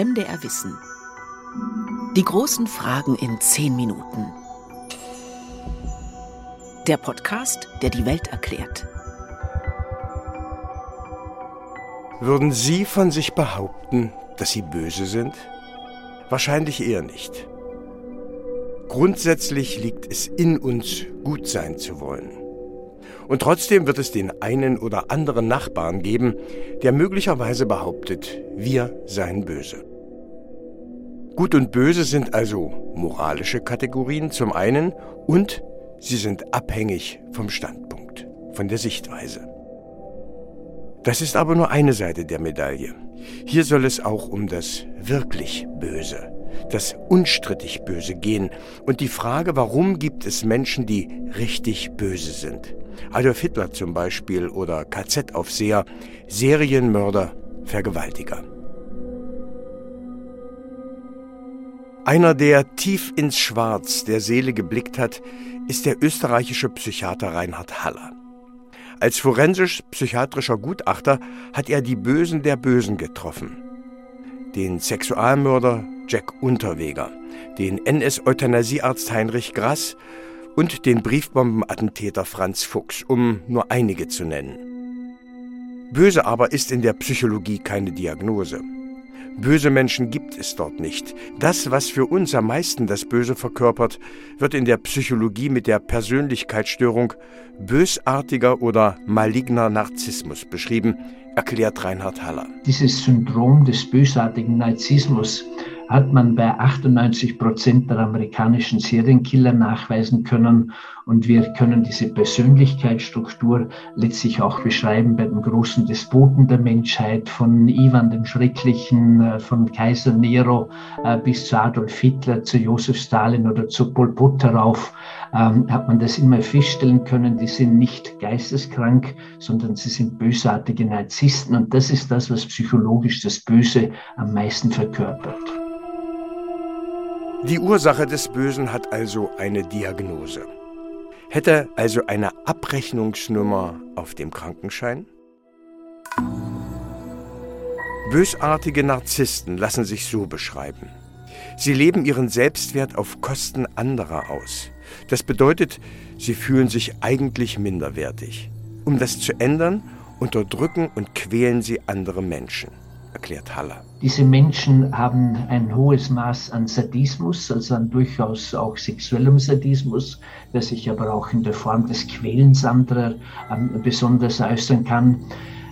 MDR Wissen. Die großen Fragen in zehn Minuten. Der Podcast, der die Welt erklärt. Würden Sie von sich behaupten, dass Sie böse sind? Wahrscheinlich eher nicht. Grundsätzlich liegt es in uns, gut sein zu wollen. Und trotzdem wird es den einen oder anderen Nachbarn geben, der möglicherweise behauptet, wir seien böse. Gut und böse sind also moralische Kategorien zum einen und sie sind abhängig vom Standpunkt, von der Sichtweise. Das ist aber nur eine Seite der Medaille. Hier soll es auch um das wirklich Böse, das unstrittig Böse gehen und die Frage, warum gibt es Menschen, die richtig böse sind. Adolf Hitler zum Beispiel oder KZ-Aufseher, Serienmörder, Vergewaltiger. Einer, der tief ins Schwarz der Seele geblickt hat, ist der österreichische Psychiater Reinhard Haller. Als forensisch-psychiatrischer Gutachter hat er die Bösen der Bösen getroffen. Den Sexualmörder Jack Unterweger, den NS-Euthanasiearzt Heinrich Grass und den Briefbombenattentäter Franz Fuchs, um nur einige zu nennen. Böse aber ist in der Psychologie keine Diagnose. Böse Menschen gibt es dort nicht. Das, was für uns am meisten das Böse verkörpert, wird in der Psychologie mit der Persönlichkeitsstörung bösartiger oder maligner Narzissmus beschrieben, erklärt Reinhard Haller. Dieses Syndrom des bösartigen Narzissmus hat man bei 98 Prozent der amerikanischen Serienkiller nachweisen können. Und wir können diese Persönlichkeitsstruktur letztlich auch beschreiben bei den großen Despoten der Menschheit, von Ivan dem Schrecklichen, äh, von Kaiser Nero äh, bis zu Adolf Hitler, zu Josef Stalin oder zu Pol Pot darauf, ähm, hat man das immer feststellen können, die sind nicht geisteskrank, sondern sie sind bösartige Narzissten. Und das ist das, was psychologisch das Böse am meisten verkörpert. Die Ursache des Bösen hat also eine Diagnose. Hätte also eine Abrechnungsnummer auf dem Krankenschein? Bösartige Narzissten lassen sich so beschreiben. Sie leben ihren Selbstwert auf Kosten anderer aus. Das bedeutet, sie fühlen sich eigentlich minderwertig. Um das zu ändern, unterdrücken und quälen sie andere Menschen erklärt Haller. Diese Menschen haben ein hohes Maß an Sadismus, also an durchaus auch sexuellem Sadismus, der sich aber auch in der Form des Quälens anderer ähm, besonders äußern kann.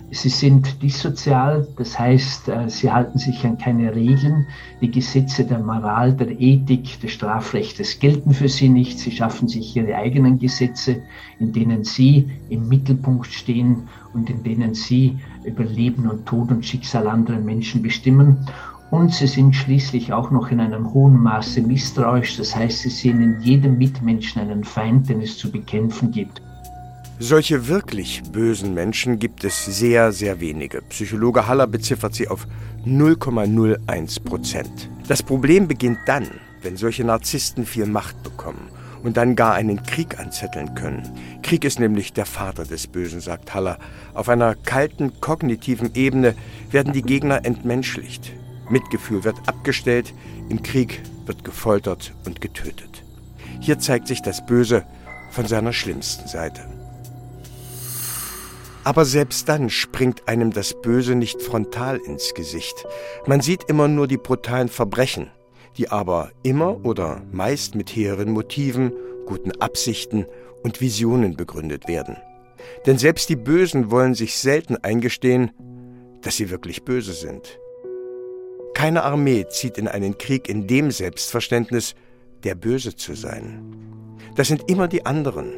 Sie sind dissozial, das heißt, äh, sie halten sich an keine Regeln. Die Gesetze der Moral, der Ethik, des Strafrechtes gelten für sie nicht. Sie schaffen sich ihre eigenen Gesetze, in denen sie im Mittelpunkt stehen und in denen sie über Leben und Tod und Schicksal anderer Menschen bestimmen. Und sie sind schließlich auch noch in einem hohen Maße misstrauisch, das heißt, sie sehen in jedem Mitmenschen einen Feind, den es zu bekämpfen gibt. Solche wirklich bösen Menschen gibt es sehr, sehr wenige. Psychologe Haller beziffert sie auf 0,01 Prozent. Das Problem beginnt dann, wenn solche Narzissten viel Macht bekommen und dann gar einen Krieg anzetteln können. Krieg ist nämlich der Vater des Bösen, sagt Haller. Auf einer kalten, kognitiven Ebene werden die Gegner entmenschlicht. Mitgefühl wird abgestellt, im Krieg wird gefoltert und getötet. Hier zeigt sich das Böse von seiner schlimmsten Seite. Aber selbst dann springt einem das Böse nicht frontal ins Gesicht. Man sieht immer nur die brutalen Verbrechen, die aber immer oder meist mit hehren Motiven, guten Absichten und Visionen begründet werden. Denn selbst die Bösen wollen sich selten eingestehen, dass sie wirklich böse sind. Keine Armee zieht in einen Krieg in dem Selbstverständnis, der Böse zu sein. Das sind immer die anderen.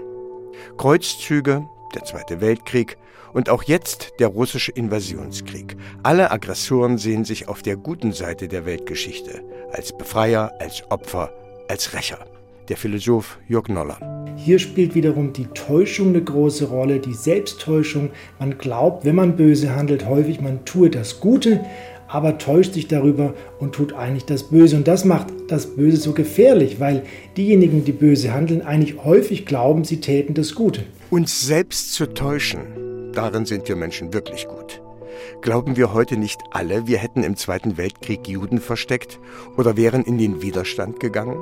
Kreuzzüge, der Zweite Weltkrieg und auch jetzt der russische Invasionskrieg. Alle Aggressoren sehen sich auf der guten Seite der Weltgeschichte, als Befreier, als Opfer, als Rächer. Der Philosoph Jörg Noller. Hier spielt wiederum die Täuschung eine große Rolle, die Selbsttäuschung. Man glaubt, wenn man böse handelt, häufig man tue das Gute, aber täuscht sich darüber und tut eigentlich das Böse. Und das macht das Böse so gefährlich, weil diejenigen, die böse handeln, eigentlich häufig glauben, sie täten das Gute. Uns selbst zu täuschen, darin sind wir Menschen wirklich gut. Glauben wir heute nicht alle, wir hätten im Zweiten Weltkrieg Juden versteckt oder wären in den Widerstand gegangen?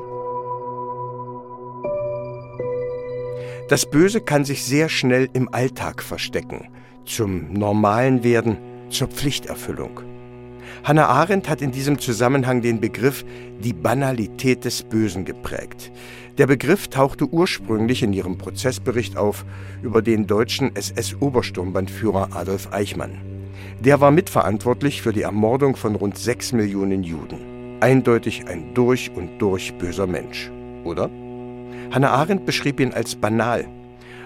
Das Böse kann sich sehr schnell im Alltag verstecken, zum Normalen werden, zur Pflichterfüllung. Hannah Arendt hat in diesem Zusammenhang den Begriff die Banalität des Bösen geprägt. Der Begriff tauchte ursprünglich in ihrem Prozessbericht auf über den deutschen SS-Obersturmbannführer Adolf Eichmann. Der war mitverantwortlich für die Ermordung von rund sechs Millionen Juden. Eindeutig ein durch und durch böser Mensch, oder? Hannah Arendt beschrieb ihn als banal,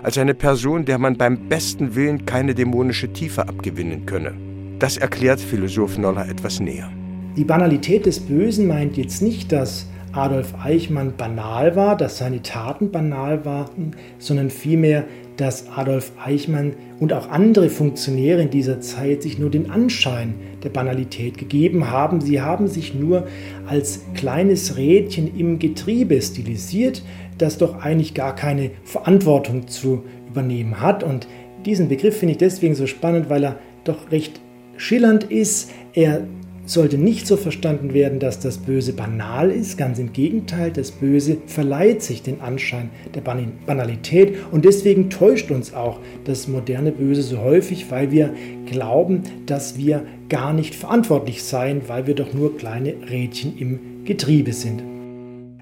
als eine Person, der man beim besten Willen keine dämonische Tiefe abgewinnen könne. Das erklärt Philosoph Noller etwas näher. Die Banalität des Bösen meint jetzt nicht, dass Adolf Eichmann banal war, dass seine Taten banal waren, sondern vielmehr, dass Adolf Eichmann und auch andere Funktionäre in dieser Zeit sich nur den Anschein der Banalität gegeben haben. Sie haben sich nur als kleines Rädchen im Getriebe stilisiert, das doch eigentlich gar keine Verantwortung zu übernehmen hat. Und diesen Begriff finde ich deswegen so spannend, weil er doch recht schillernd ist. Er sollte nicht so verstanden werden, dass das Böse banal ist. Ganz im Gegenteil, das Böse verleiht sich den Anschein der Banalität und deswegen täuscht uns auch das moderne Böse so häufig, weil wir glauben, dass wir gar nicht verantwortlich seien, weil wir doch nur kleine Rädchen im Getriebe sind.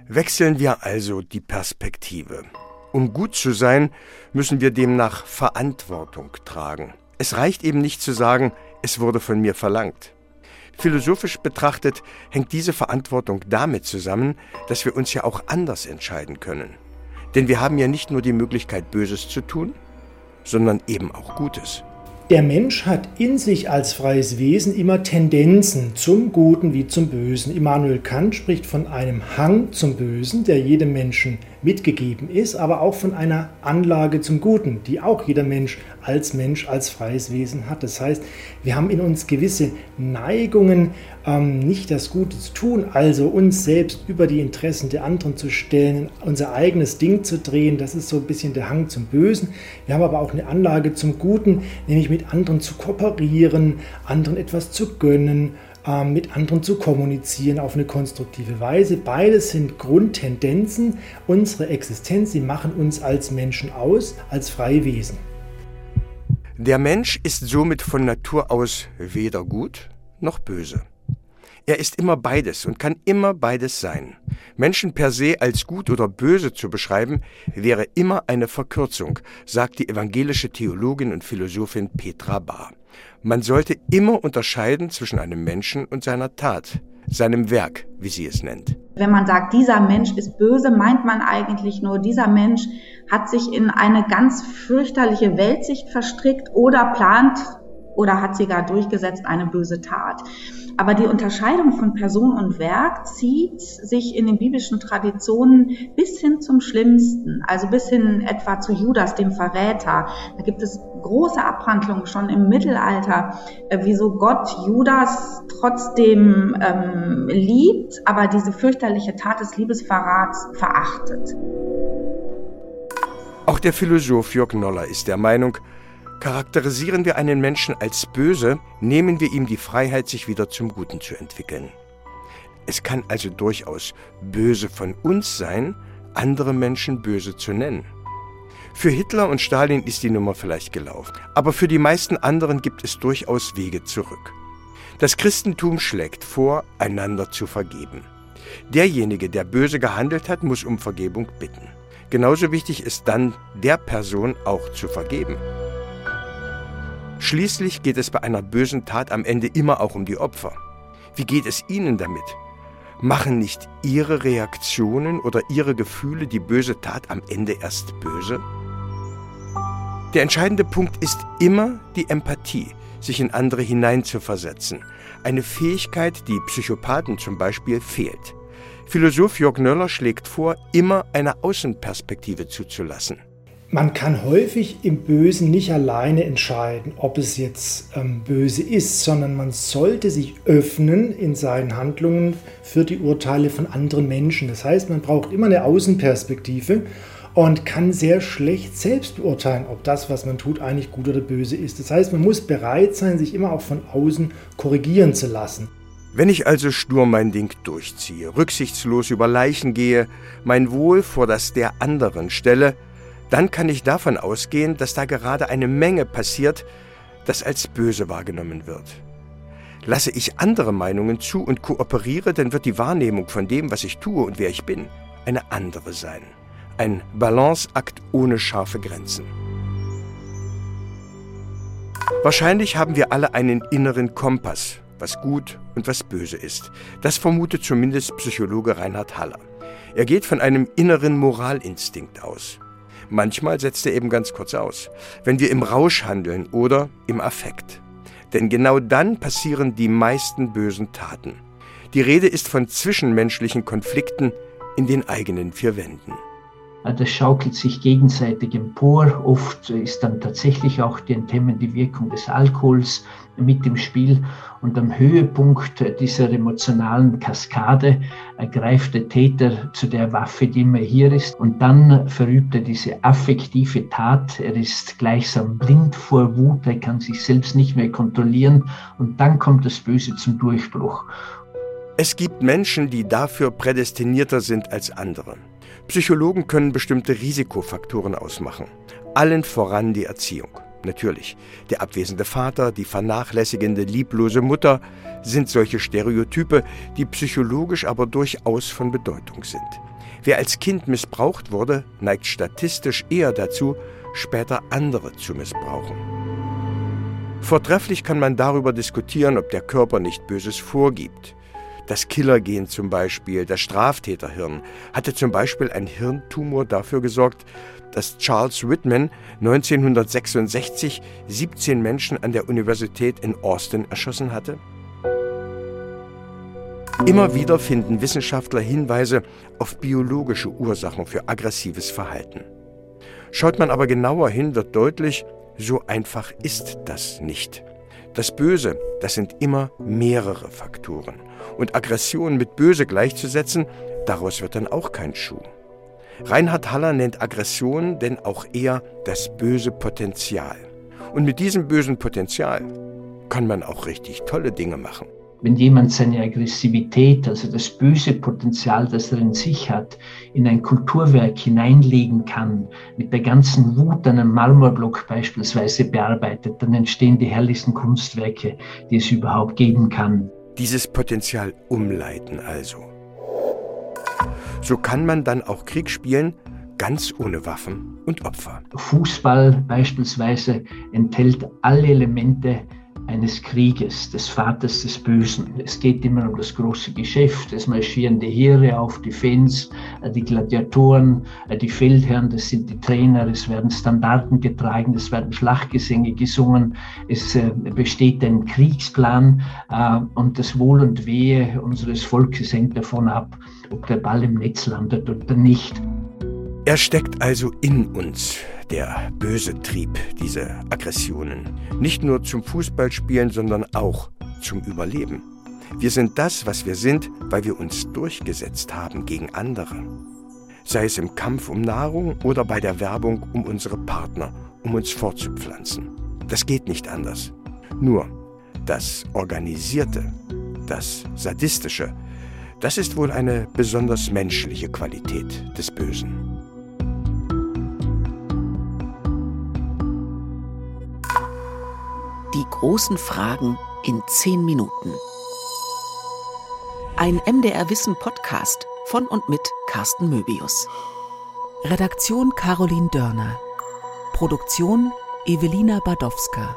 Wechseln wir also die Perspektive. Um gut zu sein, müssen wir demnach Verantwortung tragen. Es reicht eben nicht zu sagen, es wurde von mir verlangt. Philosophisch betrachtet hängt diese Verantwortung damit zusammen, dass wir uns ja auch anders entscheiden können. Denn wir haben ja nicht nur die Möglichkeit, Böses zu tun, sondern eben auch Gutes. Der Mensch hat in sich als freies Wesen immer Tendenzen zum Guten wie zum Bösen. Immanuel Kant spricht von einem Hang zum Bösen, der jedem Menschen mitgegeben ist, aber auch von einer Anlage zum Guten, die auch jeder Mensch als Mensch, als freies Wesen hat. Das heißt, wir haben in uns gewisse Neigungen, ähm, nicht das Gute zu tun, also uns selbst über die Interessen der anderen zu stellen, unser eigenes Ding zu drehen. Das ist so ein bisschen der Hang zum Bösen. Wir haben aber auch eine Anlage zum Guten, nämlich mit anderen zu kooperieren, anderen etwas zu gönnen mit anderen zu kommunizieren auf eine konstruktive Weise. Beides sind Grundtendenzen unserer Existenz. Sie machen uns als Menschen aus, als freie Wesen. Der Mensch ist somit von Natur aus weder gut noch böse. Er ist immer beides und kann immer beides sein. Menschen per se als gut oder böse zu beschreiben, wäre immer eine Verkürzung, sagt die evangelische Theologin und Philosophin Petra Bahr. Man sollte immer unterscheiden zwischen einem Menschen und seiner Tat, seinem Werk, wie sie es nennt. Wenn man sagt, dieser Mensch ist böse, meint man eigentlich nur, dieser Mensch hat sich in eine ganz fürchterliche Weltsicht verstrickt oder plant oder hat sie gar durchgesetzt eine böse Tat. Aber die Unterscheidung von Person und Werk zieht sich in den biblischen Traditionen bis hin zum Schlimmsten, also bis hin etwa zu Judas, dem Verräter. Da gibt es große Abhandlungen schon im Mittelalter, äh, wieso Gott Judas trotzdem ähm, liebt, aber diese fürchterliche Tat des Liebesverrats verachtet. Auch der Philosoph Jörg Noller ist der Meinung, Charakterisieren wir einen Menschen als böse, nehmen wir ihm die Freiheit, sich wieder zum Guten zu entwickeln. Es kann also durchaus böse von uns sein, andere Menschen böse zu nennen. Für Hitler und Stalin ist die Nummer vielleicht gelaufen, aber für die meisten anderen gibt es durchaus Wege zurück. Das Christentum schlägt vor, einander zu vergeben. Derjenige, der böse gehandelt hat, muss um Vergebung bitten. Genauso wichtig ist dann, der Person auch zu vergeben. Schließlich geht es bei einer bösen Tat am Ende immer auch um die Opfer. Wie geht es Ihnen damit? Machen nicht Ihre Reaktionen oder Ihre Gefühle die böse Tat am Ende erst böse? Der entscheidende Punkt ist immer die Empathie, sich in andere hineinzuversetzen. Eine Fähigkeit, die Psychopathen zum Beispiel fehlt. Philosoph Jörg Nöller schlägt vor, immer eine Außenperspektive zuzulassen. Man kann häufig im Bösen nicht alleine entscheiden, ob es jetzt ähm, böse ist, sondern man sollte sich öffnen in seinen Handlungen für die Urteile von anderen Menschen. Das heißt, man braucht immer eine Außenperspektive und kann sehr schlecht selbst beurteilen, ob das, was man tut, eigentlich gut oder böse ist. Das heißt, man muss bereit sein, sich immer auch von außen korrigieren zu lassen. Wenn ich also stur mein Ding durchziehe, rücksichtslos über Leichen gehe, mein Wohl vor das der anderen stelle, dann kann ich davon ausgehen, dass da gerade eine Menge passiert, das als böse wahrgenommen wird. Lasse ich andere Meinungen zu und kooperiere, dann wird die Wahrnehmung von dem, was ich tue und wer ich bin, eine andere sein. Ein Balanceakt ohne scharfe Grenzen. Wahrscheinlich haben wir alle einen inneren Kompass, was gut und was böse ist. Das vermutet zumindest Psychologe Reinhard Haller. Er geht von einem inneren Moralinstinkt aus. Manchmal setzt er eben ganz kurz aus, wenn wir im Rausch handeln oder im Affekt. Denn genau dann passieren die meisten bösen Taten. Die Rede ist von zwischenmenschlichen Konflikten in den eigenen vier Wänden. Das schaukelt sich gegenseitig empor. Oft ist dann tatsächlich auch die enthemmende Wirkung des Alkohols mit im Spiel. Und am Höhepunkt dieser emotionalen Kaskade greift der Täter zu der Waffe, die immer hier ist. Und dann verübt er diese affektive Tat. Er ist gleichsam blind vor Wut. Er kann sich selbst nicht mehr kontrollieren. Und dann kommt das Böse zum Durchbruch. Es gibt Menschen, die dafür prädestinierter sind als andere. Psychologen können bestimmte Risikofaktoren ausmachen. Allen voran die Erziehung. Natürlich, der abwesende Vater, die vernachlässigende, lieblose Mutter sind solche Stereotype, die psychologisch aber durchaus von Bedeutung sind. Wer als Kind missbraucht wurde, neigt statistisch eher dazu, später andere zu missbrauchen. Vortrefflich kann man darüber diskutieren, ob der Körper nicht Böses vorgibt. Das Killergen zum Beispiel, das Straftäterhirn, hatte zum Beispiel ein Hirntumor dafür gesorgt, dass Charles Whitman 1966 17 Menschen an der Universität in Austin erschossen hatte? Immer wieder finden Wissenschaftler Hinweise auf biologische Ursachen für aggressives Verhalten. Schaut man aber genauer hin, wird deutlich, so einfach ist das nicht. Das Böse, das sind immer mehrere Faktoren. Und Aggression mit Böse gleichzusetzen, daraus wird dann auch kein Schuh. Reinhard Haller nennt Aggression denn auch eher das böse Potenzial. Und mit diesem bösen Potenzial kann man auch richtig tolle Dinge machen. Wenn jemand seine Aggressivität, also das böse Potenzial, das er in sich hat, in ein Kulturwerk hineinlegen kann, mit der ganzen Wut einen Marmorblock beispielsweise bearbeitet, dann entstehen die herrlichsten Kunstwerke, die es überhaupt geben kann. Dieses Potenzial umleiten also. So kann man dann auch Krieg spielen, ganz ohne Waffen und Opfer. Fußball beispielsweise enthält alle Elemente eines Krieges, des Vaters des Bösen. Es geht immer um das große Geschäft, es marschieren die Heere auf, die Fans, äh, die Gladiatoren, äh, die Feldherren, das sind die Trainer, es werden Standarten getragen, es werden Schlachtgesänge gesungen, es äh, besteht ein Kriegsplan und das Wohl und Wehe unseres Volkes hängt davon ab, ob der Ball im Netz landet oder nicht. Er steckt also in uns, der böse Trieb, diese Aggressionen. Nicht nur zum Fußballspielen, sondern auch zum Überleben. Wir sind das, was wir sind, weil wir uns durchgesetzt haben gegen andere. Sei es im Kampf um Nahrung oder bei der Werbung um unsere Partner, um uns fortzupflanzen. Das geht nicht anders. Nur das Organisierte, das Sadistische, das ist wohl eine besonders menschliche Qualität des Bösen. Die großen Fragen in zehn Minuten. Ein MDR Wissen Podcast von und mit Carsten Möbius. Redaktion Caroline Dörner. Produktion Evelina Badowska.